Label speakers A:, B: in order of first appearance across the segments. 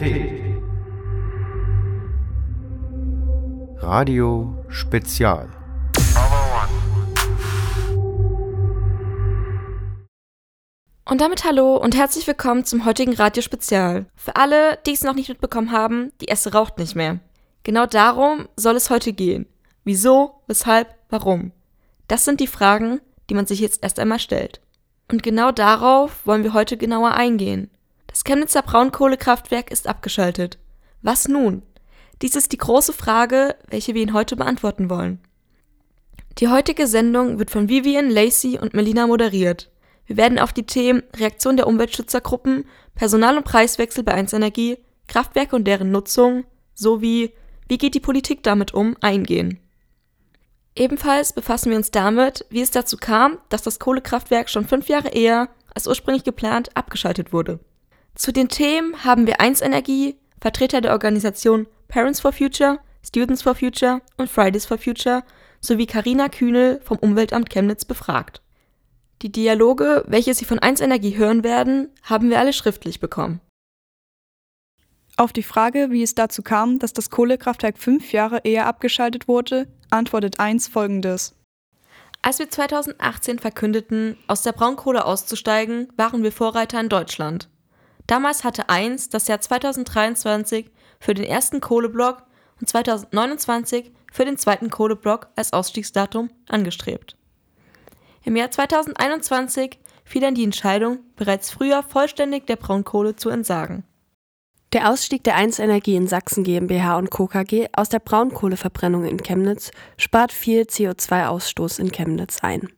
A: Neutralität. Radio Spezial.
B: Und damit hallo und herzlich willkommen zum heutigen Radio Spezial. Für alle, die es noch nicht mitbekommen haben, die Esse raucht nicht mehr. Genau darum soll es heute gehen. Wieso, weshalb, warum? Das sind die Fragen, die man sich jetzt erst einmal stellt. Und genau darauf wollen wir heute genauer eingehen. Das Chemnitzer Braunkohlekraftwerk ist abgeschaltet. Was nun? Dies ist die große Frage, welche wir Ihnen heute beantworten wollen. Die heutige Sendung wird von Vivian, Lacey und Melina moderiert. Wir werden auf die Themen Reaktion der Umweltschützergruppen, Personal- und Preiswechsel bei 1 Energie, Kraftwerke und deren Nutzung sowie wie geht die Politik damit um eingehen. Ebenfalls befassen wir uns damit, wie es dazu kam, dass das Kohlekraftwerk schon fünf Jahre eher als ursprünglich geplant abgeschaltet wurde. Zu den Themen haben wir 1 Energie, Vertreter der Organisation Parents for Future, Students for Future und Fridays for Future sowie Karina Kühnel vom Umweltamt Chemnitz befragt. Die Dialoge, welche Sie von 1 Energie hören werden, haben wir alle schriftlich bekommen.
C: Auf die Frage, wie es dazu kam, dass das Kohlekraftwerk fünf Jahre eher abgeschaltet wurde, antwortet 1 folgendes.
B: Als wir 2018 verkündeten, aus der Braunkohle auszusteigen, waren wir Vorreiter in Deutschland. Damals hatte 1 das Jahr 2023 für den ersten Kohleblock und 2029 für den zweiten Kohleblock als Ausstiegsdatum angestrebt. Im Jahr 2021 fiel dann die Entscheidung, bereits früher vollständig der Braunkohle zu entsagen.
D: Der Ausstieg der 1 Energie in Sachsen GmbH und Co. KG aus der Braunkohleverbrennung in Chemnitz spart viel CO2-Ausstoß in Chemnitz ein.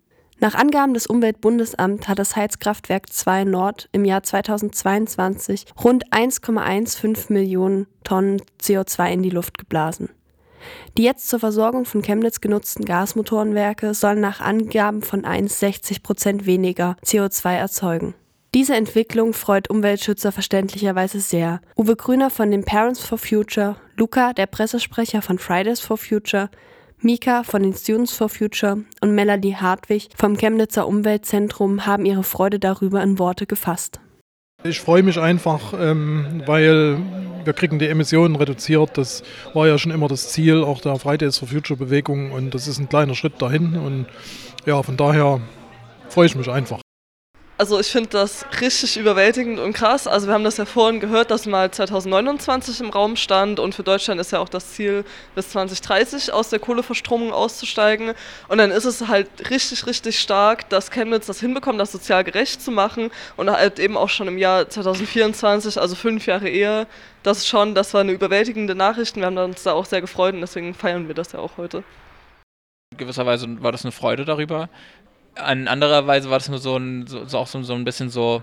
D: Nach Angaben des Umweltbundesamts hat das Heizkraftwerk 2 Nord im Jahr 2022 rund 1,15 Millionen Tonnen CO2 in die Luft geblasen. Die jetzt zur Versorgung von Chemnitz genutzten Gasmotorenwerke sollen nach Angaben von 1 60 Prozent weniger CO2 erzeugen. Diese Entwicklung freut Umweltschützer verständlicherweise sehr. Uwe Grüner von den Parents for Future, Luca, der Pressesprecher von Fridays for Future, Mika von den Students for Future und Melanie Hartwig vom Chemnitzer Umweltzentrum haben ihre Freude darüber in Worte gefasst.
E: Ich freue mich einfach, ähm, weil wir kriegen die Emissionen reduziert. Das war ja schon immer das Ziel auch der Fridays for Future Bewegung und das ist ein kleiner Schritt dahin und ja, von daher freue ich mich einfach.
F: Also ich finde das richtig überwältigend und krass. Also wir haben das ja vorhin gehört, dass mal 2029 im Raum stand und für Deutschland ist ja auch das Ziel, bis 2030 aus der Kohleverstromung auszusteigen. Und dann ist es halt richtig, richtig stark, dass Chemnitz das hinbekommt, das sozial gerecht zu machen und halt eben auch schon im Jahr 2024, also fünf Jahre eher, das schon, das war eine überwältigende Nachricht. Wir haben uns da auch sehr gefreut und deswegen feiern wir das ja auch heute.
G: In gewisser Weise war das eine Freude darüber, an anderer Weise war das nur so ein, so, so auch so, so, ein bisschen so,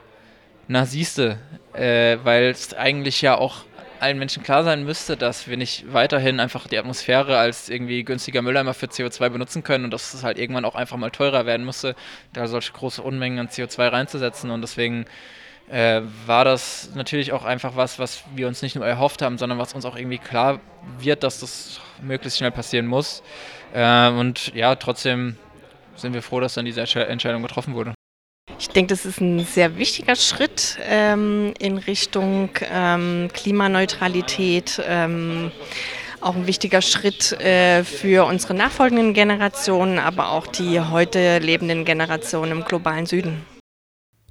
G: na siehste, äh, weil es eigentlich ja auch allen Menschen klar sein müsste, dass wir nicht weiterhin einfach die Atmosphäre als irgendwie günstiger Mülleimer für CO2 benutzen können und dass es halt irgendwann auch einfach mal teurer werden musste, da solche große Unmengen an CO2 reinzusetzen und deswegen äh, war das natürlich auch einfach was, was wir uns nicht nur erhofft haben, sondern was uns auch irgendwie klar wird, dass das möglichst schnell passieren muss. Äh, und ja, trotzdem sind wir froh, dass dann diese Entscheidung getroffen wurde.
H: Ich denke, das ist ein sehr wichtiger Schritt ähm, in Richtung ähm, Klimaneutralität. Ähm, auch ein wichtiger Schritt äh, für unsere nachfolgenden Generationen, aber auch die heute lebenden Generationen im globalen Süden.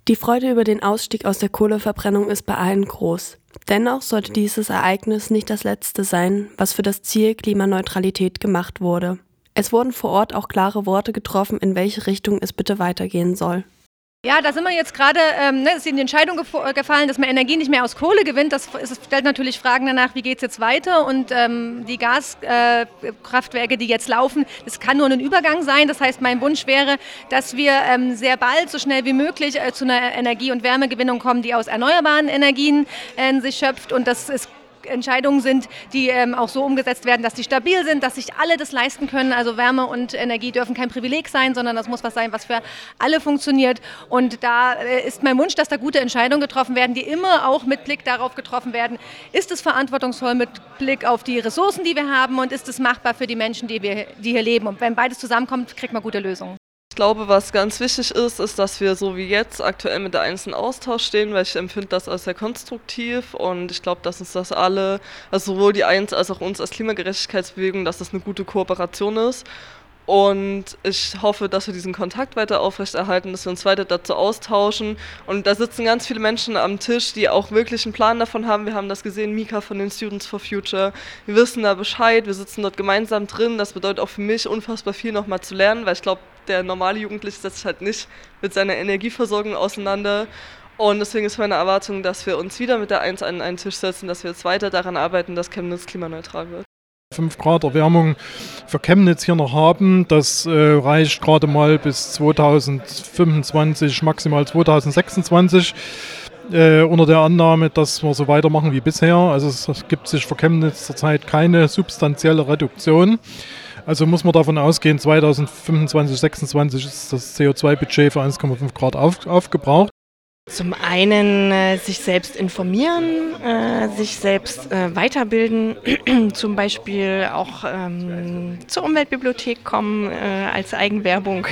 D: Die Freude über den Ausstieg aus der Kohleverbrennung ist bei allen groß. Dennoch sollte dieses Ereignis nicht das letzte sein, was für das Ziel Klimaneutralität gemacht wurde. Es wurden vor Ort auch klare Worte getroffen, in welche Richtung es bitte weitergehen soll.
I: Ja, da sind wir jetzt gerade, ähm, ne, ist Ihnen die Entscheidung äh, gefallen, dass man Energie nicht mehr aus Kohle gewinnt. Das, ist, stellt natürlich Fragen danach, wie geht es jetzt weiter. Und ähm, die Gaskraftwerke, äh, die jetzt laufen, das kann nur ein Übergang sein. Das heißt, mein Wunsch wäre, dass wir ähm, sehr bald, so schnell wie möglich, äh, zu einer Energie- und Wärmegewinnung kommen, die aus erneuerbaren Energien äh, sich schöpft. Und das ist Entscheidungen sind, die ähm, auch so umgesetzt werden, dass sie stabil sind, dass sich alle das leisten können. Also Wärme und Energie dürfen kein Privileg sein, sondern das muss was sein, was für alle funktioniert. Und da äh, ist mein Wunsch, dass da gute Entscheidungen getroffen werden, die immer auch mit Blick darauf getroffen werden, ist es verantwortungsvoll mit Blick auf die Ressourcen, die wir haben und ist es machbar für die Menschen, die, wir, die hier leben. Und wenn beides zusammenkommt, kriegt man gute Lösungen.
F: Glaube, was ganz wichtig ist, ist, dass wir so wie jetzt aktuell mit der Einzelnen Austausch stehen, weil ich empfinde das als sehr konstruktiv und ich glaube, dass uns das alle, also sowohl die Eins als auch uns als Klimagerechtigkeitsbewegung, dass das eine gute Kooperation ist und ich hoffe, dass wir diesen Kontakt weiter aufrechterhalten, dass wir uns weiter dazu austauschen. Und da sitzen ganz viele Menschen am Tisch, die auch wirklich einen Plan davon haben. Wir haben das gesehen, Mika von den Students for Future. Wir wissen da Bescheid, wir sitzen dort gemeinsam drin. Das bedeutet auch für mich unfassbar viel nochmal zu lernen, weil ich glaube, der normale Jugendliche setzt sich halt nicht mit seiner Energieversorgung auseinander. Und deswegen ist meine Erwartung, dass wir uns wieder mit der Eins an einen Tisch setzen, dass wir jetzt weiter daran arbeiten, dass Chemnitz klimaneutral wird.
E: 5 Grad Erwärmung für Chemnitz hier noch haben. Das äh, reicht gerade mal bis 2025, maximal 2026. Äh, unter der Annahme, dass wir so weitermachen wie bisher. Also es, es gibt sich für Chemnitz zurzeit keine substanzielle Reduktion. Also muss man davon ausgehen, 2025, 2026 ist das CO2-Budget für 1,5 Grad auf, aufgebraucht.
H: Zum einen äh, sich selbst informieren, äh, sich selbst äh, weiterbilden, zum Beispiel auch ähm, zur Umweltbibliothek kommen äh, als Eigenwerbung.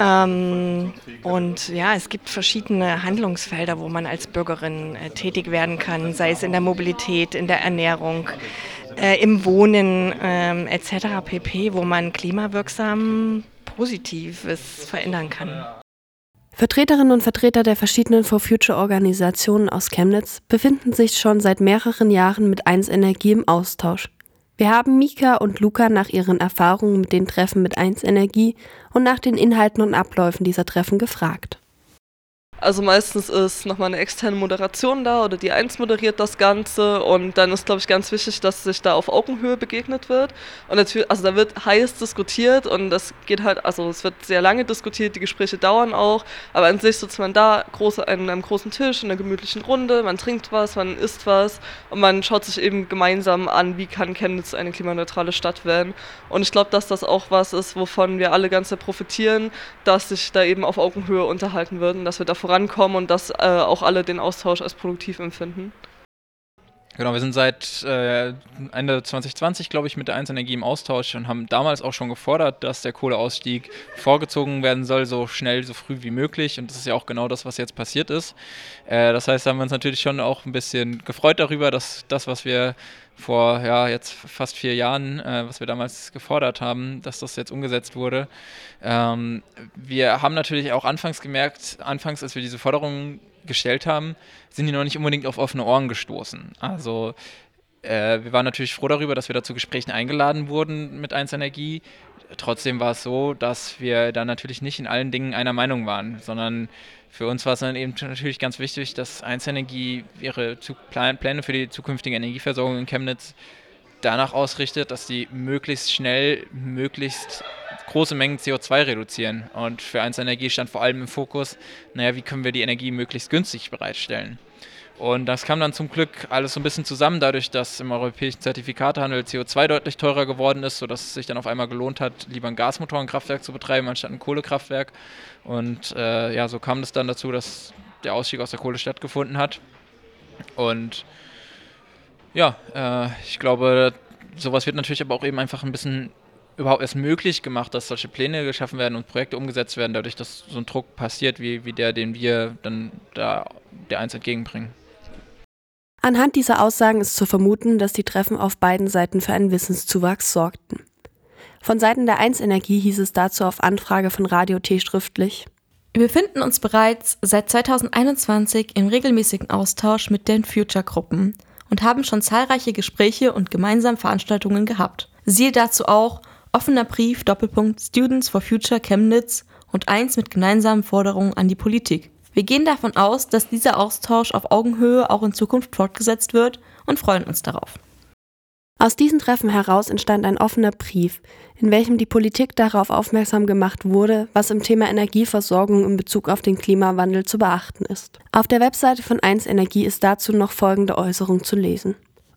H: Ähm, und ja, es gibt verschiedene Handlungsfelder, wo man als Bürgerin äh, tätig werden kann, sei es in der Mobilität, in der Ernährung, äh, im Wohnen ähm, etc. pp, wo man klimawirksam Positives verändern kann.
D: Vertreterinnen und Vertreter der verschiedenen For Future Organisationen aus Chemnitz befinden sich schon seit mehreren Jahren mit 1 Energie im Austausch. Wir haben Mika und Luca nach ihren Erfahrungen mit den Treffen mit 1 Energie und nach den Inhalten und Abläufen dieser Treffen gefragt.
F: Also meistens ist nochmal eine externe Moderation da oder die Eins moderiert das Ganze und dann ist, glaube ich, ganz wichtig, dass sich da auf Augenhöhe begegnet wird. Und natürlich, also da wird heiß diskutiert und das geht halt, also es wird sehr lange diskutiert, die Gespräche dauern auch, aber an sich sitzt man da groß, an einem großen Tisch, in einer gemütlichen Runde, man trinkt was, man isst was und man schaut sich eben gemeinsam an, wie kann Chemnitz eine klimaneutrale Stadt werden. Und ich glaube, dass das auch was ist, wovon wir alle ganz sehr profitieren, dass sich da eben auf Augenhöhe unterhalten würden, dass wir da vorankommen und dass äh, auch alle den Austausch als produktiv empfinden.
G: Genau, wir sind seit äh, Ende 2020, glaube ich, mit der 1 Energie im Austausch und haben damals auch schon gefordert, dass der Kohleausstieg vorgezogen werden soll, so schnell, so früh wie möglich. Und das ist ja auch genau das, was jetzt passiert ist. Äh, das heißt, da haben wir uns natürlich schon auch ein bisschen gefreut darüber, dass das, was wir vor ja, jetzt fast vier Jahren, äh, was wir damals gefordert haben, dass das jetzt umgesetzt wurde. Ähm, wir haben natürlich auch anfangs gemerkt, anfangs, als wir diese Forderungen gestellt haben, sind die noch nicht unbedingt auf offene Ohren gestoßen. Also äh, wir waren natürlich froh darüber, dass wir da zu Gesprächen eingeladen wurden mit 1 Energie. Trotzdem war es so, dass wir da natürlich nicht in allen Dingen einer Meinung waren, sondern für uns war es dann eben natürlich ganz wichtig, dass 1 Energie ihre Pläne für die zukünftige Energieversorgung in Chemnitz danach ausrichtet, dass sie möglichst schnell, möglichst große Mengen CO2 reduzieren. Und für 1 Energie stand vor allem im Fokus, naja, wie können wir die Energie möglichst günstig bereitstellen. Und das kam dann zum Glück alles so ein bisschen zusammen, dadurch, dass im europäischen Zertifikatehandel CO2 deutlich teurer geworden ist, sodass es sich dann auf einmal gelohnt hat, lieber ein Gasmotorenkraftwerk zu betreiben, anstatt ein Kohlekraftwerk. Und äh, ja, so kam es dann dazu, dass der Ausstieg aus der Kohle stattgefunden hat. Und ja, äh, ich glaube, sowas wird natürlich aber auch eben einfach ein bisschen überhaupt erst möglich gemacht, dass solche Pläne geschaffen werden und Projekte umgesetzt werden, dadurch, dass so ein Druck passiert, wie, wie der, den wir dann da der eins entgegenbringen.
D: Anhand dieser Aussagen ist zu vermuten, dass die Treffen auf beiden Seiten für einen Wissenszuwachs sorgten. Von Seiten der 1 Energie hieß es dazu auf Anfrage von Radio T schriftlich.
B: Wir befinden uns bereits seit 2021 im regelmäßigen Austausch mit den Future-Gruppen und haben schon zahlreiche Gespräche und gemeinsame Veranstaltungen gehabt. Siehe dazu auch offener Brief Doppelpunkt Students for Future Chemnitz und eins mit gemeinsamen Forderungen an die Politik. Wir gehen davon aus, dass dieser Austausch auf Augenhöhe auch in Zukunft fortgesetzt wird und freuen uns darauf.
D: Aus diesen Treffen heraus entstand ein offener Brief, in welchem die Politik darauf aufmerksam gemacht wurde, was im Thema Energieversorgung in Bezug auf den Klimawandel zu beachten ist. Auf der Webseite von 1 Energie ist dazu noch folgende Äußerung zu lesen.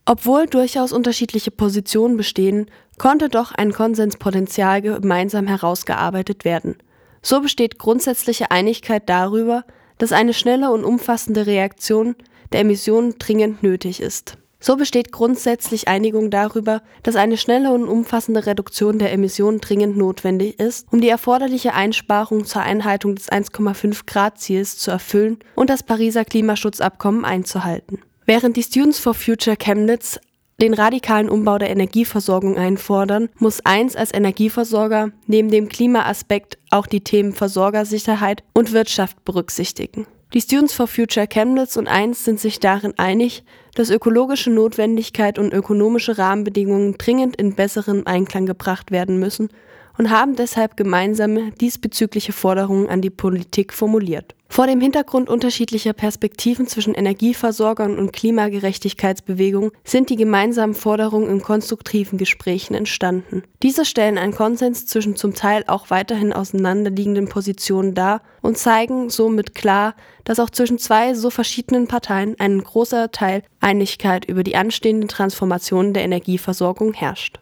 D: Obwohl durchaus unterschiedliche Positionen bestehen, konnte doch ein Konsenspotenzial gemeinsam herausgearbeitet werden. So besteht grundsätzliche Einigkeit darüber, dass eine schnelle und umfassende Reaktion der Emissionen dringend nötig ist. So besteht grundsätzlich Einigung darüber, dass eine schnelle und umfassende Reduktion der Emissionen dringend notwendig ist, um die erforderliche Einsparung zur Einhaltung des 1,5 Grad Ziels zu erfüllen und das Pariser Klimaschutzabkommen einzuhalten. Während die Students for Future Chemnitz den radikalen Umbau der Energieversorgung einfordern, muss eins als Energieversorger neben dem Klimaaspekt auch die Themen Versorgersicherheit und Wirtschaft berücksichtigen. Die Students for Future Chemnitz und eins sind sich darin einig, dass ökologische Notwendigkeit und ökonomische Rahmenbedingungen dringend in besseren Einklang gebracht werden müssen und haben deshalb gemeinsame diesbezügliche Forderungen an die Politik formuliert. Vor dem Hintergrund unterschiedlicher Perspektiven zwischen Energieversorgern und Klimagerechtigkeitsbewegungen sind die gemeinsamen Forderungen in konstruktiven Gesprächen entstanden. Diese stellen einen Konsens zwischen zum Teil auch weiterhin auseinanderliegenden Positionen dar und zeigen somit klar, dass auch zwischen zwei so verschiedenen Parteien ein großer Teil Einigkeit über die anstehende Transformation der Energieversorgung herrscht.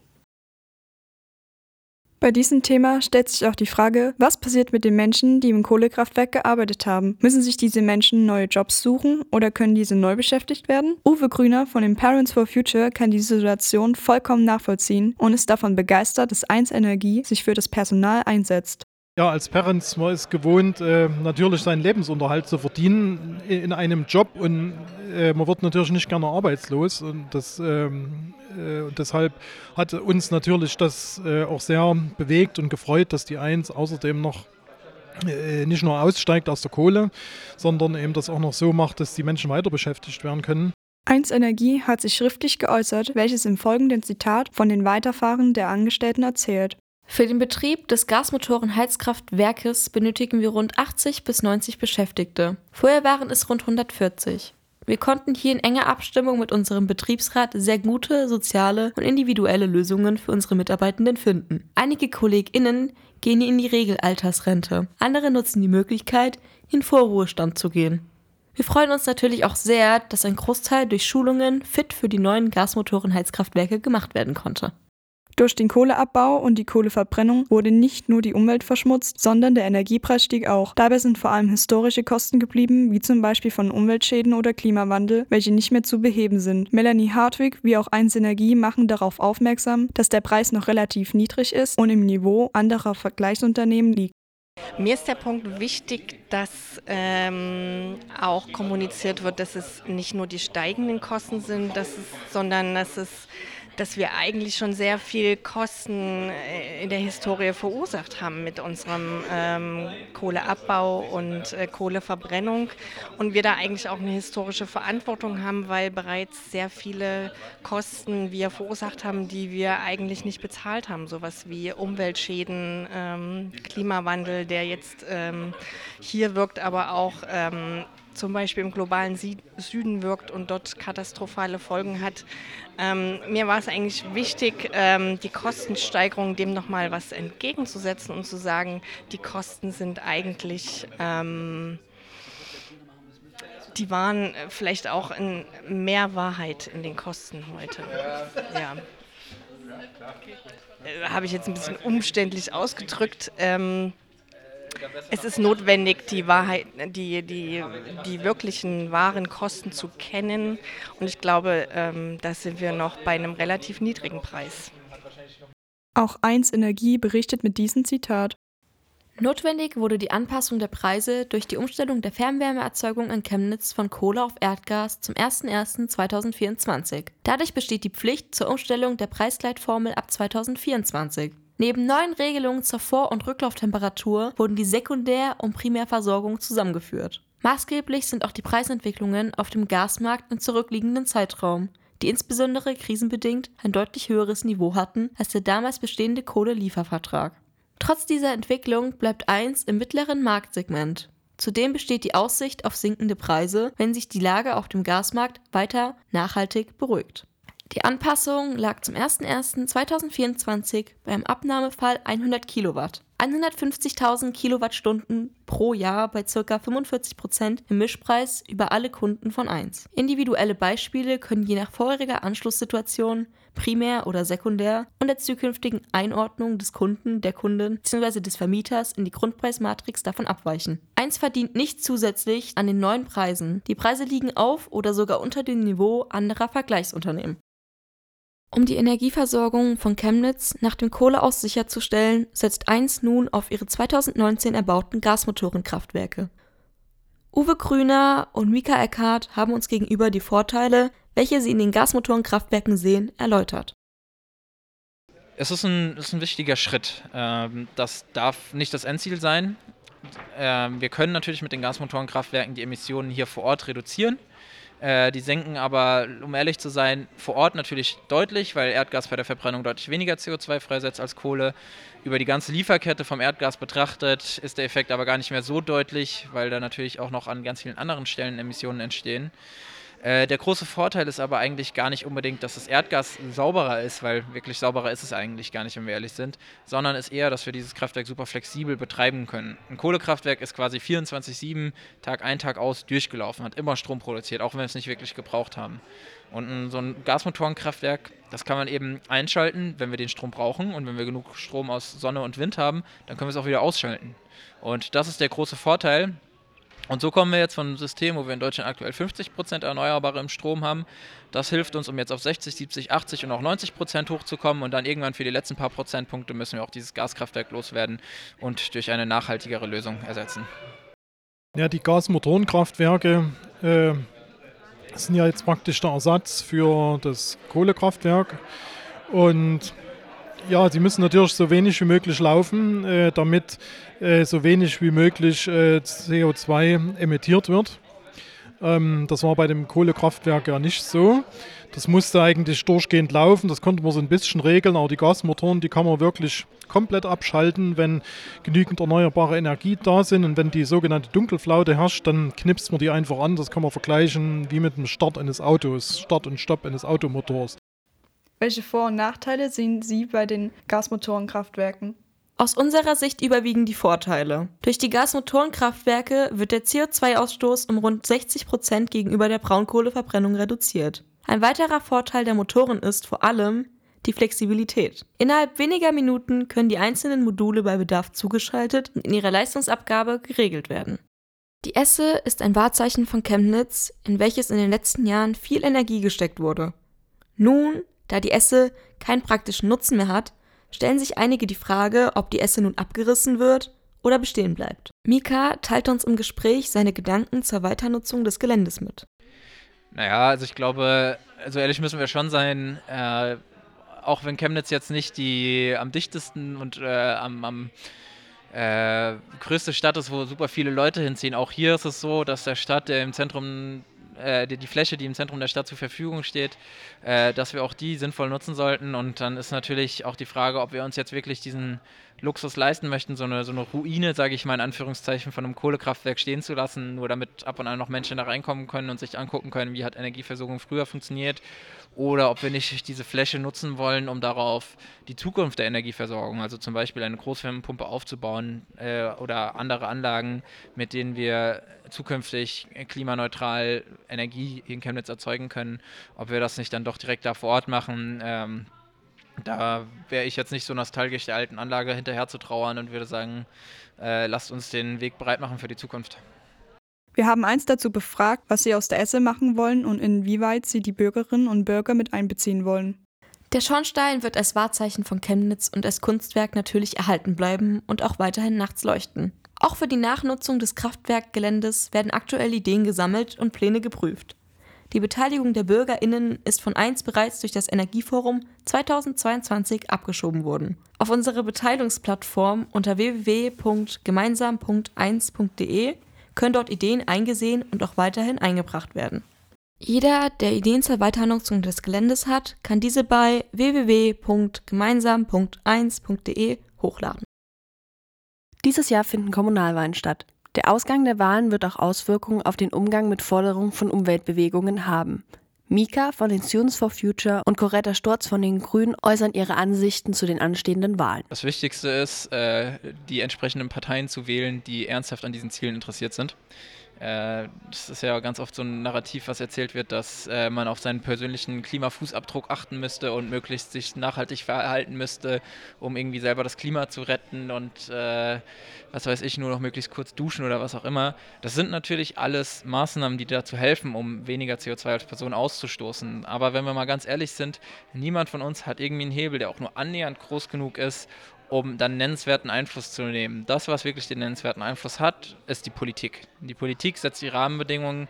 C: Bei diesem Thema stellt sich auch die Frage, was passiert mit den Menschen, die im Kohlekraftwerk gearbeitet haben? Müssen sich diese Menschen neue Jobs suchen oder können diese neu beschäftigt werden? Uwe Grüner von den Parents for Future kann diese Situation vollkommen nachvollziehen und ist davon begeistert, dass 1 Energie sich für das Personal einsetzt.
E: Ja, als Parents, man ist gewohnt, äh, natürlich seinen Lebensunterhalt zu verdienen in einem Job und äh, man wird natürlich nicht gerne arbeitslos und das ähm, äh, deshalb hat uns natürlich das auch sehr bewegt und gefreut, dass die Eins außerdem noch nicht nur aussteigt aus der Kohle, sondern eben das auch noch so macht, dass die Menschen weiter beschäftigt werden können.
C: 1 Energie hat sich schriftlich geäußert, welches im folgenden Zitat von den Weiterfahren der Angestellten erzählt.
B: Für den Betrieb des Gasmotorenheizkraftwerkes benötigen wir rund 80 bis 90 Beschäftigte. Vorher waren es rund 140. Wir konnten hier in enger Abstimmung mit unserem Betriebsrat sehr gute soziale und individuelle Lösungen für unsere Mitarbeitenden finden. Einige KollegInnen gehen in die Regelaltersrente, andere nutzen die Möglichkeit, in Vorruhestand zu gehen. Wir freuen uns natürlich auch sehr, dass ein Großteil durch Schulungen fit für die neuen Gasmotorenheizkraftwerke gemacht werden konnte.
C: Durch den Kohleabbau und die Kohleverbrennung wurde nicht nur die Umwelt verschmutzt, sondern der Energiepreis stieg auch. Dabei sind vor allem historische Kosten geblieben, wie zum Beispiel von Umweltschäden oder Klimawandel, welche nicht mehr zu beheben sind. Melanie Hartwig wie auch 1 Energie machen darauf aufmerksam, dass der Preis noch relativ niedrig ist und im Niveau anderer Vergleichsunternehmen liegt.
H: Mir ist der Punkt wichtig, dass ähm, auch kommuniziert wird, dass es nicht nur die steigenden Kosten sind, dass es, sondern dass es dass wir eigentlich schon sehr viel Kosten äh, in der Historie verursacht haben mit unserem ähm, Kohleabbau und äh, Kohleverbrennung. Und wir da eigentlich auch eine historische Verantwortung haben, weil bereits sehr viele Kosten wir verursacht haben, die wir eigentlich nicht bezahlt haben, sowas wie Umweltschäden, ähm, Klimawandel, der jetzt ähm, hier wirkt, aber auch ähm, zum Beispiel im globalen Süden wirkt und dort katastrophale Folgen hat. Ähm, mir war es eigentlich wichtig, ähm, die Kostensteigerung dem nochmal was entgegenzusetzen und zu sagen, die Kosten sind eigentlich, ähm, die waren vielleicht auch in mehr Wahrheit in den Kosten heute. Ja. Äh, Habe ich jetzt ein bisschen umständlich ausgedrückt. Ähm, es ist notwendig, die Wahrheit, die, die, die wirklichen wahren Kosten zu kennen. Und ich glaube, ähm, da sind wir noch bei einem relativ niedrigen Preis.
C: Auch 1 Energie berichtet mit diesem Zitat.
B: Notwendig wurde die Anpassung der Preise durch die Umstellung der Fernwärmeerzeugung in Chemnitz von Kohle auf Erdgas zum 01.01.2024. Dadurch besteht die Pflicht zur Umstellung der Preisgleitformel ab 2024. Neben neuen Regelungen zur Vor- und Rücklauftemperatur wurden die Sekundär- und Primärversorgung zusammengeführt. Maßgeblich sind auch die Preisentwicklungen auf dem Gasmarkt im zurückliegenden Zeitraum, die insbesondere krisenbedingt ein deutlich höheres Niveau hatten als der damals bestehende Kohleliefervertrag. Trotz dieser Entwicklung bleibt eins im mittleren Marktsegment. Zudem besteht die Aussicht auf sinkende Preise, wenn sich die Lage auf dem Gasmarkt weiter nachhaltig beruhigt. Die Anpassung lag zum 01.01.2024 beim Abnahmefall 100 Kilowatt. 150.000 Kilowattstunden pro Jahr bei ca. 45 Prozent im Mischpreis über alle Kunden von 1. Individuelle Beispiele können je nach vorheriger Anschlusssituation, primär oder sekundär, und der zukünftigen Einordnung des Kunden, der Kundin bzw. des Vermieters in die Grundpreismatrix davon abweichen. 1 verdient nicht zusätzlich an den neuen Preisen. Die Preise liegen auf oder sogar unter dem Niveau anderer Vergleichsunternehmen. Um die Energieversorgung von Chemnitz nach dem Kohleaus sicherzustellen, setzt 1 nun auf ihre 2019 erbauten Gasmotorenkraftwerke. Uwe Grüner und Mika Eckhardt haben uns gegenüber die Vorteile, welche sie in den Gasmotorenkraftwerken sehen, erläutert.
G: Es ist ein, ist ein wichtiger Schritt. Ähm, das darf nicht das Endziel sein. Ähm, wir können natürlich mit den Gasmotorenkraftwerken die Emissionen hier vor Ort reduzieren. Äh, die senken aber, um ehrlich zu sein, vor Ort natürlich deutlich, weil Erdgas bei der Verbrennung deutlich weniger CO2 freisetzt als Kohle. Über die ganze Lieferkette vom Erdgas betrachtet ist der Effekt aber gar nicht mehr so deutlich, weil da natürlich auch noch an ganz vielen anderen Stellen Emissionen entstehen. Äh, der große Vorteil ist aber eigentlich gar nicht unbedingt, dass das Erdgas sauberer ist, weil wirklich sauberer ist es eigentlich gar nicht, wenn wir ehrlich sind, sondern ist eher, dass wir dieses Kraftwerk super flexibel betreiben können. Ein Kohlekraftwerk ist quasi 24-7, Tag ein, Tag aus durchgelaufen, hat immer Strom produziert, auch wenn wir es nicht wirklich gebraucht haben. Und ein, so ein Gasmotorenkraftwerk, das kann man eben einschalten, wenn wir den Strom brauchen und wenn wir genug Strom aus Sonne und Wind haben, dann können wir es auch wieder ausschalten. Und das ist der große Vorteil, und so kommen wir jetzt von einem System, wo wir in Deutschland aktuell 50% Erneuerbare im Strom haben. Das hilft uns, um jetzt auf 60, 70, 80 und auch 90% hochzukommen. Und dann irgendwann für die letzten paar Prozentpunkte müssen wir auch dieses Gaskraftwerk loswerden und durch eine nachhaltigere Lösung ersetzen.
E: Ja, die Gasmotorenkraftwerke äh, sind ja jetzt praktisch der Ersatz für das Kohlekraftwerk. Und ja, sie müssen natürlich so wenig wie möglich laufen, äh, damit äh, so wenig wie möglich äh, CO2 emittiert wird. Ähm, das war bei dem Kohlekraftwerk ja nicht so. Das musste eigentlich durchgehend laufen, das konnte man so ein bisschen regeln, aber die Gasmotoren, die kann man wirklich komplett abschalten, wenn genügend erneuerbare Energie da sind und wenn die sogenannte Dunkelflaute herrscht, dann knipst man die einfach an. Das kann man vergleichen wie mit dem Start eines Autos, Start und Stopp eines Automotors.
C: Welche Vor- und Nachteile sehen Sie bei den Gasmotorenkraftwerken?
B: Aus unserer Sicht überwiegen die Vorteile. Durch die Gasmotorenkraftwerke wird der CO2-Ausstoß um rund 60 Prozent gegenüber der Braunkohleverbrennung reduziert. Ein weiterer Vorteil der Motoren ist vor allem die Flexibilität. Innerhalb weniger Minuten können die einzelnen Module bei Bedarf zugeschaltet und in ihrer Leistungsabgabe geregelt werden. Die Esse ist ein Wahrzeichen von Chemnitz, in welches in den letzten Jahren viel Energie gesteckt wurde. Nun da die Esse keinen praktischen Nutzen mehr hat, stellen sich einige die Frage, ob die Esse nun abgerissen wird oder bestehen bleibt. Mika teilt uns im Gespräch seine Gedanken zur Weiternutzung des Geländes mit.
G: Naja, also ich glaube, also ehrlich müssen wir schon sein, äh, auch wenn Chemnitz jetzt nicht die am dichtesten und äh, am, am äh, größte Stadt ist, wo super viele Leute hinziehen. Auch hier ist es so, dass der Stadt, der im Zentrum äh, die, die, Fläche, die im Zentrum der Stadt zur Verfügung steht, äh, dass wir auch die sinnvoll nutzen sollten. Und dann ist natürlich auch die Frage, ob wir uns jetzt wirklich diesen Luxus leisten möchten, so eine, so eine Ruine, sage ich mal in Anführungszeichen, von einem Kohlekraftwerk stehen zu lassen, nur damit ab und an noch Menschen da reinkommen können und sich angucken können, wie hat Energieversorgung früher funktioniert. Oder ob wir nicht diese Fläche nutzen wollen, um darauf die Zukunft der Energieversorgung, also zum Beispiel eine Großwärmepumpe aufzubauen äh, oder andere Anlagen, mit denen wir zukünftig klimaneutral Energie in Chemnitz erzeugen können, ob wir das nicht dann doch direkt da vor Ort machen. Ähm, da wäre ich jetzt nicht so nostalgisch, der alten Anlage hinterher zu trauern und würde sagen, äh, lasst uns den Weg bereit machen für die Zukunft.
C: Wir haben eins dazu befragt, was sie aus der Esse machen wollen und inwieweit sie die Bürgerinnen und Bürger mit einbeziehen wollen.
B: Der Schornstein wird als Wahrzeichen von Chemnitz und als Kunstwerk natürlich erhalten bleiben und auch weiterhin nachts leuchten. Auch für die Nachnutzung des Kraftwerkgeländes werden aktuell Ideen gesammelt und Pläne geprüft. Die Beteiligung der BürgerInnen ist von 1 bereits durch das Energieforum 2022 abgeschoben worden. Auf unserer Beteiligungsplattform unter www.gemeinsam.1.de können dort Ideen eingesehen und auch weiterhin eingebracht werden. Jeder, der Ideen zur Weiternutzung des Geländes hat, kann diese bei www.gemeinsam.1.de hochladen.
D: Dieses Jahr finden Kommunalwahlen statt. Der Ausgang der Wahlen wird auch Auswirkungen auf den Umgang mit Forderungen von Umweltbewegungen haben.
J: Mika von den Students for Future und Coretta Sturz von den Grünen äußern ihre Ansichten zu den anstehenden Wahlen.
G: Das Wichtigste ist, äh, die entsprechenden Parteien zu wählen, die ernsthaft an diesen Zielen interessiert sind. Äh, das ist ja ganz oft so ein Narrativ, was erzählt wird, dass äh, man auf seinen persönlichen Klimafußabdruck achten müsste und möglichst sich nachhaltig verhalten müsste, um irgendwie selber das Klima zu retten und äh, was weiß ich, nur noch möglichst kurz duschen oder was auch immer. Das sind natürlich alles Maßnahmen, die dazu helfen, um weniger CO2 als Person auszustoßen. Aber wenn wir mal ganz ehrlich sind, niemand von uns hat irgendwie einen Hebel, der auch nur annähernd groß genug ist, um dann nennenswerten Einfluss zu nehmen. Das, was wirklich den nennenswerten Einfluss hat, ist die Politik. Die Politik setzt die Rahmenbedingungen,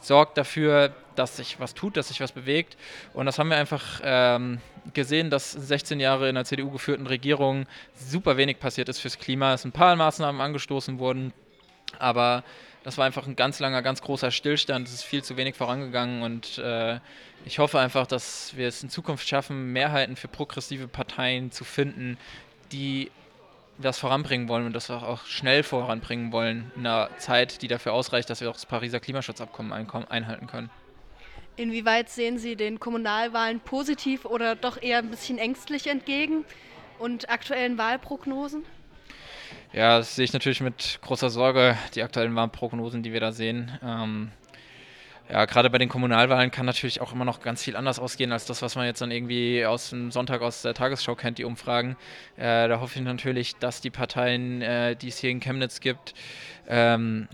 G: sorgt dafür, dass sich was tut, dass sich was bewegt. Und das haben wir einfach ähm, gesehen, dass 16 Jahre in der CDU geführten Regierung super wenig passiert ist fürs Klima. Es ein paar Maßnahmen angestoßen wurden, aber das war einfach ein ganz langer, ganz großer Stillstand. Es ist viel zu wenig vorangegangen und äh, ich hoffe einfach, dass wir es in Zukunft schaffen, Mehrheiten für progressive Parteien zu finden, die das voranbringen wollen und das auch schnell voranbringen wollen in einer Zeit, die dafür ausreicht, dass wir auch das Pariser Klimaschutzabkommen einhalten können.
A: Inwieweit sehen Sie den Kommunalwahlen positiv oder doch eher ein bisschen ängstlich entgegen und aktuellen Wahlprognosen?
G: Ja, das sehe ich natürlich mit großer Sorge, die aktuellen Wahlprognosen, die wir da sehen. Ähm, ja, gerade bei den Kommunalwahlen kann natürlich auch immer noch ganz viel anders ausgehen als das, was man jetzt dann irgendwie aus dem Sonntag aus der Tagesschau kennt, die Umfragen. Äh, da hoffe ich natürlich, dass die Parteien, äh, die es hier in Chemnitz gibt, ähm,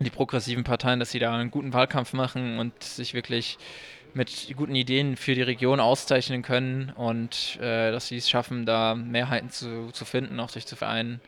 G: die progressiven Parteien, dass sie da einen guten Wahlkampf machen und sich wirklich mit guten Ideen für die Region auszeichnen können und äh, dass sie es schaffen, da Mehrheiten zu, zu finden, auch sich zu vereinen.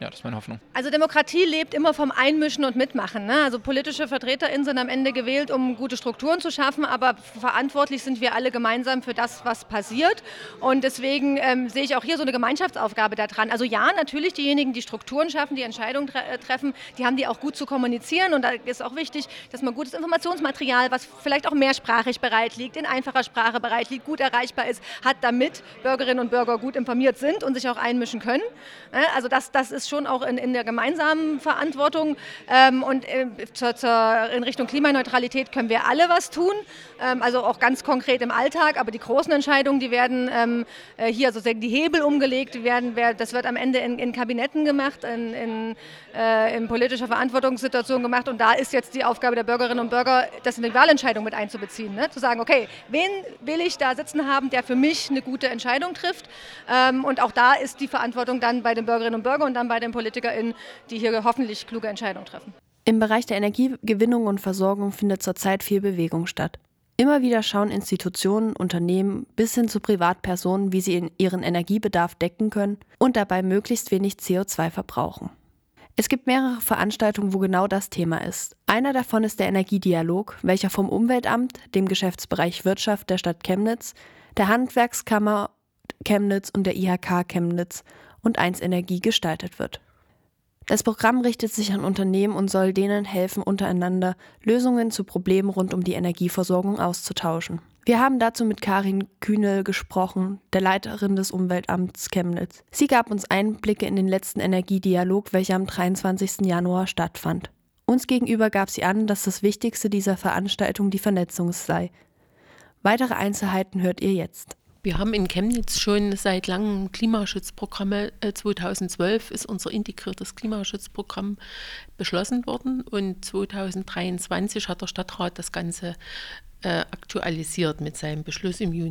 G: Ja, das ist meine Hoffnung.
I: Also Demokratie lebt immer vom Einmischen und Mitmachen. Ne? Also politische VertreterInnen sind am Ende gewählt, um gute Strukturen zu schaffen, aber verantwortlich sind wir alle gemeinsam für das, was passiert. Und deswegen ähm, sehe ich auch hier so eine Gemeinschaftsaufgabe daran. Also ja, natürlich diejenigen, die Strukturen schaffen, die Entscheidungen tre äh, treffen, die haben die auch gut zu kommunizieren. Und da ist auch wichtig, dass man gutes Informationsmaterial, was vielleicht auch mehrsprachig bereit liegt, in einfacher Sprache bereit liegt, gut erreichbar ist, hat, damit Bürgerinnen und Bürger gut informiert sind und sich auch einmischen können. Also das, das ist schon auch in, in der gemeinsamen Verantwortung. Ähm, und äh, zur, zur, in Richtung Klimaneutralität können wir alle was tun, ähm, also auch ganz konkret im Alltag. Aber die großen Entscheidungen, die werden ähm, äh, hier sozusagen die Hebel umgelegt, die werden, das wird am Ende in, in Kabinetten gemacht, in, in, äh, in politischer Verantwortungssituation gemacht. Und da ist jetzt die Aufgabe der Bürgerinnen und Bürger, das in die Wahlentscheidung mit einzubeziehen. Ne? Zu sagen, okay, wen will ich da sitzen haben, der für mich eine gute Entscheidung trifft. Ähm, und auch da ist die Verantwortung dann bei den Bürgerinnen und Bürgern und dann bei den PolitikerInnen, die hier hoffentlich kluge Entscheidungen treffen.
J: Im Bereich der Energiegewinnung und Versorgung findet zurzeit viel Bewegung statt. Immer wieder schauen Institutionen, Unternehmen bis hin zu Privatpersonen, wie sie ihren Energiebedarf decken können und dabei möglichst wenig CO2 verbrauchen. Es gibt mehrere Veranstaltungen, wo genau das Thema ist. Einer davon ist der Energiedialog, welcher vom Umweltamt, dem Geschäftsbereich Wirtschaft der Stadt Chemnitz, der Handwerkskammer Chemnitz und der IHK Chemnitz und 1 Energie gestaltet wird. Das Programm richtet sich an Unternehmen und soll denen helfen, untereinander Lösungen zu Problemen rund um die Energieversorgung auszutauschen. Wir haben dazu mit Karin Kühnel gesprochen, der Leiterin des Umweltamts Chemnitz. Sie gab uns Einblicke in den letzten Energiedialog, welcher am 23. Januar stattfand. Uns gegenüber gab sie an, dass das Wichtigste dieser Veranstaltung die Vernetzung sei. Weitere Einzelheiten hört ihr jetzt.
K: Wir haben in Chemnitz schon seit langem Klimaschutzprogramme. 2012 äh, ist unser integriertes Klimaschutzprogramm beschlossen worden und 2023 hat der Stadtrat das Ganze äh, aktualisiert mit seinem Beschluss im Juni.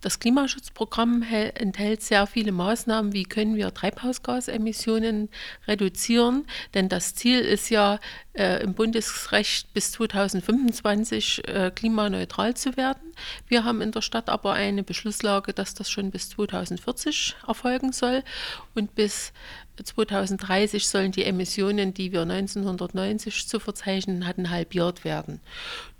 K: Das Klimaschutzprogramm enthält sehr viele Maßnahmen, wie können wir Treibhausgasemissionen reduzieren, denn das Ziel ist ja äh, im Bundesrecht bis 2025 äh, klimaneutral zu werden. Wir haben in der Stadt aber eine Beschlusslage, dass das schon bis 2040 erfolgen soll und bis 2030 sollen die Emissionen, die wir 1990 zu verzeichnen hatten, halbiert werden.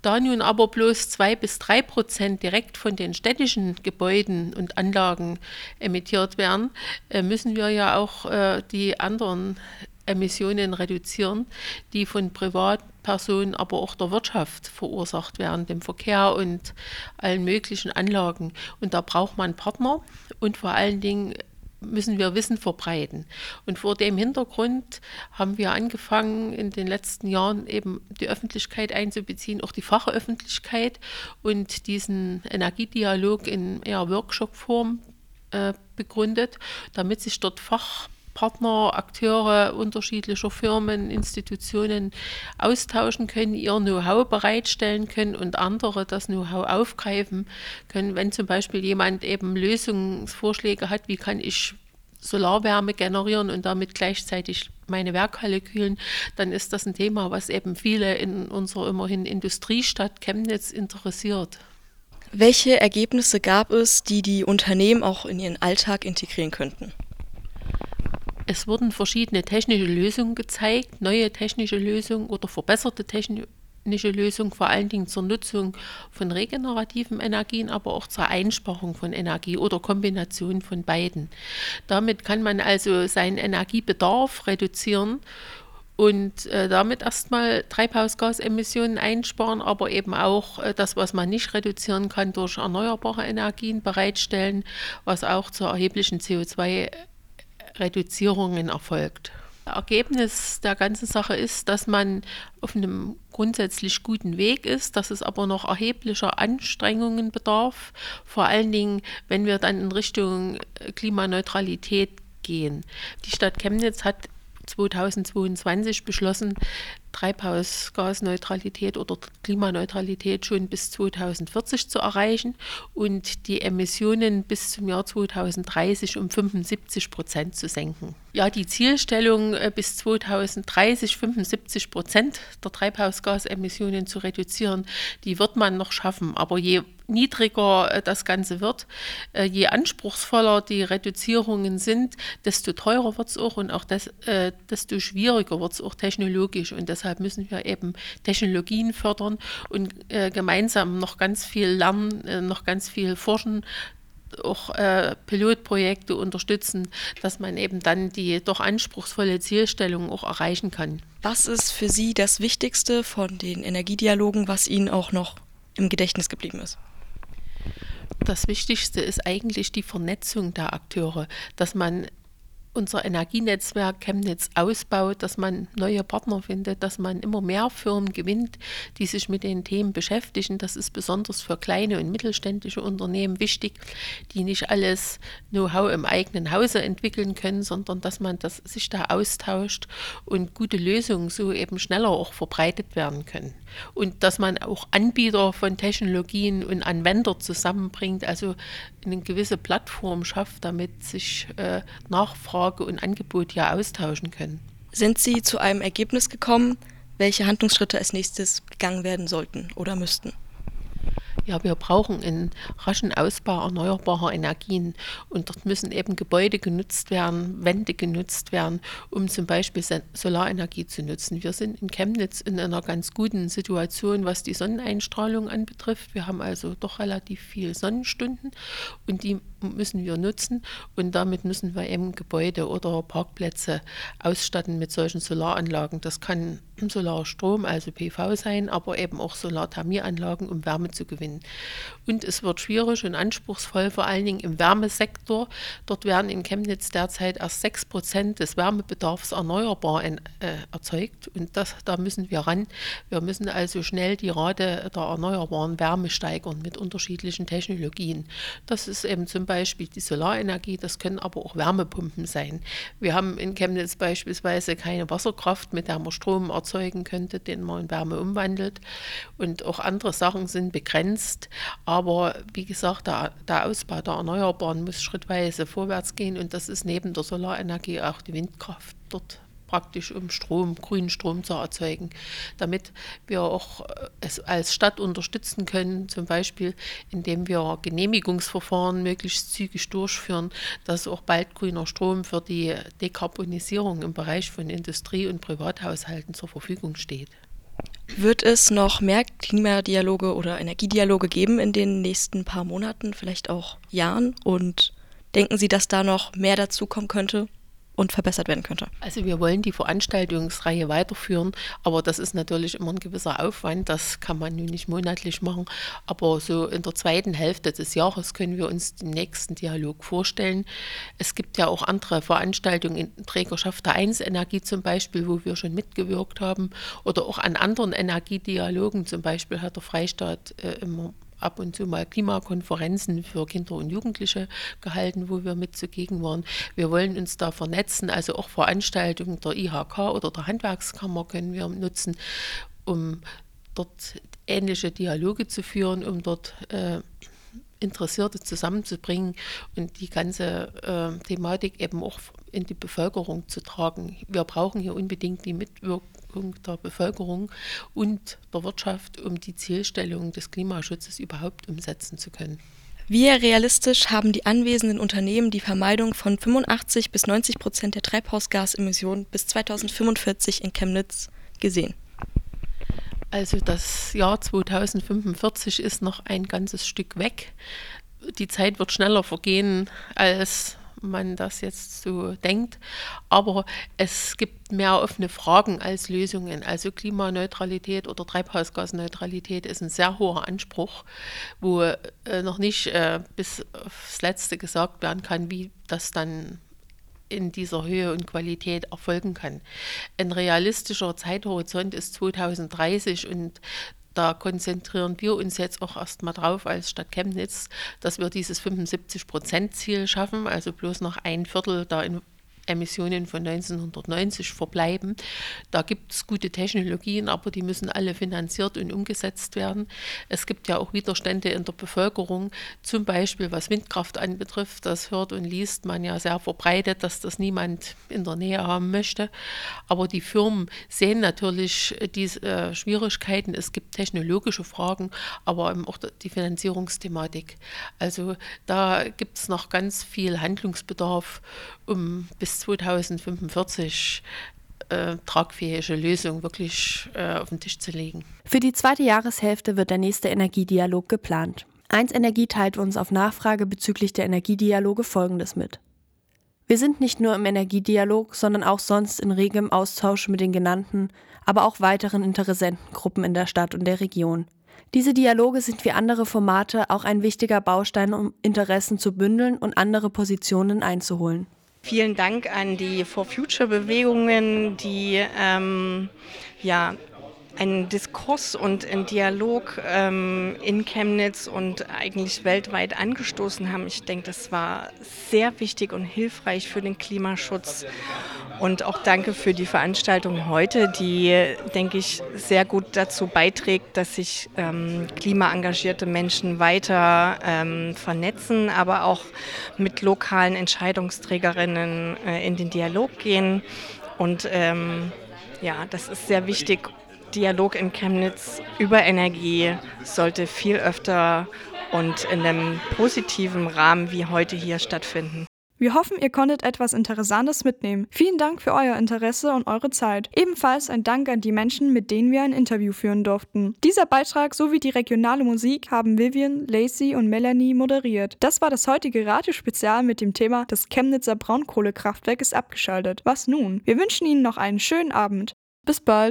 K: Da nun aber bloß zwei bis drei Prozent direkt von den städtischen Gebäuden und Anlagen emittiert werden, äh, müssen wir ja auch äh, die anderen Emissionen reduzieren, die von Privatpersonen, aber auch der Wirtschaft verursacht werden, dem Verkehr und allen möglichen Anlagen. Und da braucht man Partner und vor allen Dingen müssen wir Wissen verbreiten. Und vor dem Hintergrund haben wir angefangen, in den letzten Jahren eben die Öffentlichkeit einzubeziehen, auch die Fachöffentlichkeit und diesen Energiedialog in eher Workshop-Form äh, begründet, damit sich dort Fach Partner, Akteure unterschiedlicher Firmen, Institutionen austauschen können, ihr Know-how bereitstellen können und andere das Know-how aufgreifen können. Wenn zum Beispiel jemand eben Lösungsvorschläge hat, wie kann ich Solarwärme generieren und damit gleichzeitig meine Werkhalle kühlen, dann ist das ein Thema, was eben viele in unserer immerhin Industriestadt Chemnitz interessiert.
B: Welche Ergebnisse gab es, die die Unternehmen auch in ihren Alltag integrieren könnten?
K: Es wurden verschiedene technische Lösungen gezeigt, neue technische Lösungen oder verbesserte technische Lösungen, vor allen Dingen zur Nutzung von regenerativen Energien, aber auch zur Einsparung von Energie oder Kombination von beiden. Damit kann man also seinen Energiebedarf reduzieren und äh, damit erstmal Treibhausgasemissionen einsparen, aber eben auch äh, das, was man nicht reduzieren kann, durch erneuerbare Energien bereitstellen, was auch zur erheblichen CO2 Reduzierungen erfolgt. Ergebnis der ganzen Sache ist, dass man auf einem grundsätzlich guten Weg ist, dass es aber noch erheblicher Anstrengungen bedarf, vor allen Dingen, wenn wir dann in Richtung Klimaneutralität gehen. Die Stadt Chemnitz hat 2022 beschlossen, Treibhausgasneutralität oder Klimaneutralität schon bis 2040 zu erreichen und die Emissionen bis zum Jahr 2030 um 75 Prozent zu senken. Ja, die Zielstellung äh, bis 2030 75 Prozent der Treibhausgasemissionen zu reduzieren, die wird man noch schaffen. Aber je niedriger äh, das Ganze wird, äh, je anspruchsvoller die Reduzierungen sind, desto teurer wird es auch und auch das, desto schwieriger wird es auch technologisch. Und deshalb müssen wir eben Technologien fördern und äh, gemeinsam noch ganz viel lernen, äh, noch ganz viel forschen, auch äh, Pilotprojekte unterstützen, dass man eben dann die doch anspruchsvolle Zielstellung auch erreichen kann.
B: Was ist für Sie das Wichtigste von den Energiedialogen, was Ihnen auch noch im Gedächtnis geblieben ist?
K: Das Wichtigste ist eigentlich die Vernetzung der Akteure, dass man unser Energienetzwerk Chemnitz ausbaut, dass man neue Partner findet, dass man immer mehr Firmen gewinnt, die sich mit den Themen beschäftigen. Das ist besonders für kleine und mittelständische Unternehmen wichtig, die nicht alles Know-how im eigenen Hause entwickeln können, sondern dass man das, sich da austauscht und gute Lösungen so eben schneller auch verbreitet werden können. Und dass man auch Anbieter von Technologien und Anwender zusammenbringt, also eine gewisse Plattform schafft, damit sich äh, Nachfrage und Angebot ja austauschen können.
B: Sind Sie zu einem Ergebnis gekommen, welche Handlungsschritte als nächstes gegangen werden sollten oder müssten?
K: Ja, wir brauchen einen raschen Ausbau erneuerbarer Energien und dort müssen eben Gebäude genutzt werden, Wände genutzt werden, um zum Beispiel Solarenergie zu nutzen. Wir sind in Chemnitz in einer ganz guten Situation, was die Sonneneinstrahlung anbetrifft. Wir haben also doch relativ viel Sonnenstunden und die müssen wir nutzen und damit müssen wir eben Gebäude oder Parkplätze ausstatten mit solchen Solaranlagen. Das kann Solarstrom, also PV sein, aber eben auch Solarthermieanlagen, um Wärme zu gewinnen. Und es wird schwierig und anspruchsvoll, vor allen Dingen im Wärmesektor. Dort werden in Chemnitz derzeit erst 6 Prozent des Wärmebedarfs erneuerbar in, äh, erzeugt. Und das, da müssen wir ran. Wir müssen also schnell die Rate der erneuerbaren Wärme steigern mit unterschiedlichen Technologien. Das ist eben zum Beispiel die Solarenergie, das können aber auch Wärmepumpen sein. Wir haben in Chemnitz beispielsweise keine Wasserkraft, mit der man Strom erzeugen könnte, den man in Wärme umwandelt. Und auch andere Sachen sind begrenzt. Aber wie gesagt, der, der Ausbau der Erneuerbaren muss schrittweise vorwärts gehen und das ist neben der Solarenergie auch die Windkraft dort praktisch um Strom, grünen Strom zu erzeugen, damit wir auch äh, es als Stadt unterstützen können, zum Beispiel indem wir Genehmigungsverfahren möglichst zügig durchführen, dass auch bald grüner Strom für die Dekarbonisierung im Bereich von Industrie und Privathaushalten zur Verfügung steht.
B: Wird es noch mehr Klimadialoge oder Energiedialoge geben in den nächsten paar Monaten, vielleicht auch Jahren? Und denken Sie, dass da noch mehr dazu kommen könnte? Und verbessert werden könnte?
K: Also wir wollen die Veranstaltungsreihe weiterführen, aber das ist natürlich immer ein gewisser Aufwand. Das kann man nun nicht monatlich machen. Aber so in der zweiten Hälfte des Jahres können wir uns den nächsten Dialog vorstellen. Es gibt ja auch andere Veranstaltungen in Trägerschaft der 1 Energie zum Beispiel, wo wir schon mitgewirkt haben. Oder auch an anderen Energiedialogen. Zum Beispiel hat der Freistaat äh, immer ab und zu mal Klimakonferenzen für Kinder und Jugendliche gehalten, wo wir mit zugegen waren. Wir wollen uns da vernetzen, also auch Veranstaltungen der IHK oder der Handwerkskammer können wir nutzen, um dort ähnliche Dialoge zu führen, um dort äh, Interessierte zusammenzubringen und die ganze äh, Thematik eben auch in die Bevölkerung zu tragen. Wir brauchen hier unbedingt die Mitwirkung Punkt der Bevölkerung und der Wirtschaft, um die Zielstellungen des Klimaschutzes überhaupt umsetzen zu können.
B: Wie realistisch haben die anwesenden Unternehmen die Vermeidung von 85 bis 90 Prozent der Treibhausgasemissionen bis 2045 in Chemnitz gesehen?
K: Also das Jahr 2045 ist noch ein ganzes Stück weg. Die Zeit wird schneller vergehen, als man das jetzt so denkt. Aber es gibt mehr offene Fragen als Lösungen. Also Klimaneutralität oder Treibhausgasneutralität ist ein sehr hoher Anspruch, wo äh, noch nicht äh, bis aufs Letzte gesagt werden kann, wie das dann in dieser Höhe und Qualität erfolgen kann. Ein realistischer Zeithorizont ist 2030 und da konzentrieren wir uns jetzt auch erstmal drauf als Stadt Chemnitz, dass wir dieses 75-Prozent-Ziel schaffen, also bloß noch ein Viertel da in Emissionen von 1990 verbleiben. Da gibt es gute Technologien, aber die müssen alle finanziert und umgesetzt werden. Es gibt ja auch Widerstände in der Bevölkerung, zum Beispiel was Windkraft anbetrifft. Das hört und liest man ja sehr verbreitet, dass das niemand in der Nähe haben möchte. Aber die Firmen sehen natürlich diese äh, Schwierigkeiten. Es gibt technologische Fragen, aber auch die Finanzierungsthematik. Also da gibt es noch ganz viel Handlungsbedarf, um bis 2045 äh, tragfähige Lösung wirklich äh, auf den Tisch zu legen.
D: Für die zweite Jahreshälfte wird der nächste Energiedialog geplant. Eins Energie teilt uns auf Nachfrage bezüglich der Energiedialoge Folgendes mit. Wir sind nicht nur im Energiedialog, sondern auch sonst in regem Austausch mit den genannten, aber auch weiteren Interessentengruppen in der Stadt und der Region. Diese Dialoge sind wie andere Formate auch ein wichtiger Baustein, um Interessen zu bündeln und andere Positionen einzuholen.
H: Vielen Dank an die For Future Bewegungen, die ähm, ja einen Diskurs und einen Dialog ähm, in Chemnitz und eigentlich weltweit angestoßen haben. Ich denke, das war sehr wichtig und hilfreich für den Klimaschutz. Und auch danke für die Veranstaltung heute, die, denke ich, sehr gut dazu beiträgt, dass sich ähm, klimaengagierte Menschen weiter ähm, vernetzen, aber auch mit lokalen Entscheidungsträgerinnen äh, in den Dialog gehen. Und ähm, ja, das ist sehr wichtig. Dialog in Chemnitz über Energie sollte viel öfter und in einem positiven Rahmen wie heute hier stattfinden.
C: Wir hoffen, ihr konntet etwas Interessantes mitnehmen. Vielen Dank für euer Interesse und eure Zeit. Ebenfalls ein Dank an die Menschen, mit denen wir ein Interview führen durften. Dieser Beitrag sowie die regionale Musik haben Vivian, Lacey und Melanie moderiert. Das war das heutige Radiospezial mit dem Thema Das Chemnitzer Braunkohlekraftwerk ist abgeschaltet. Was nun? Wir wünschen Ihnen noch einen schönen Abend. Bis bald.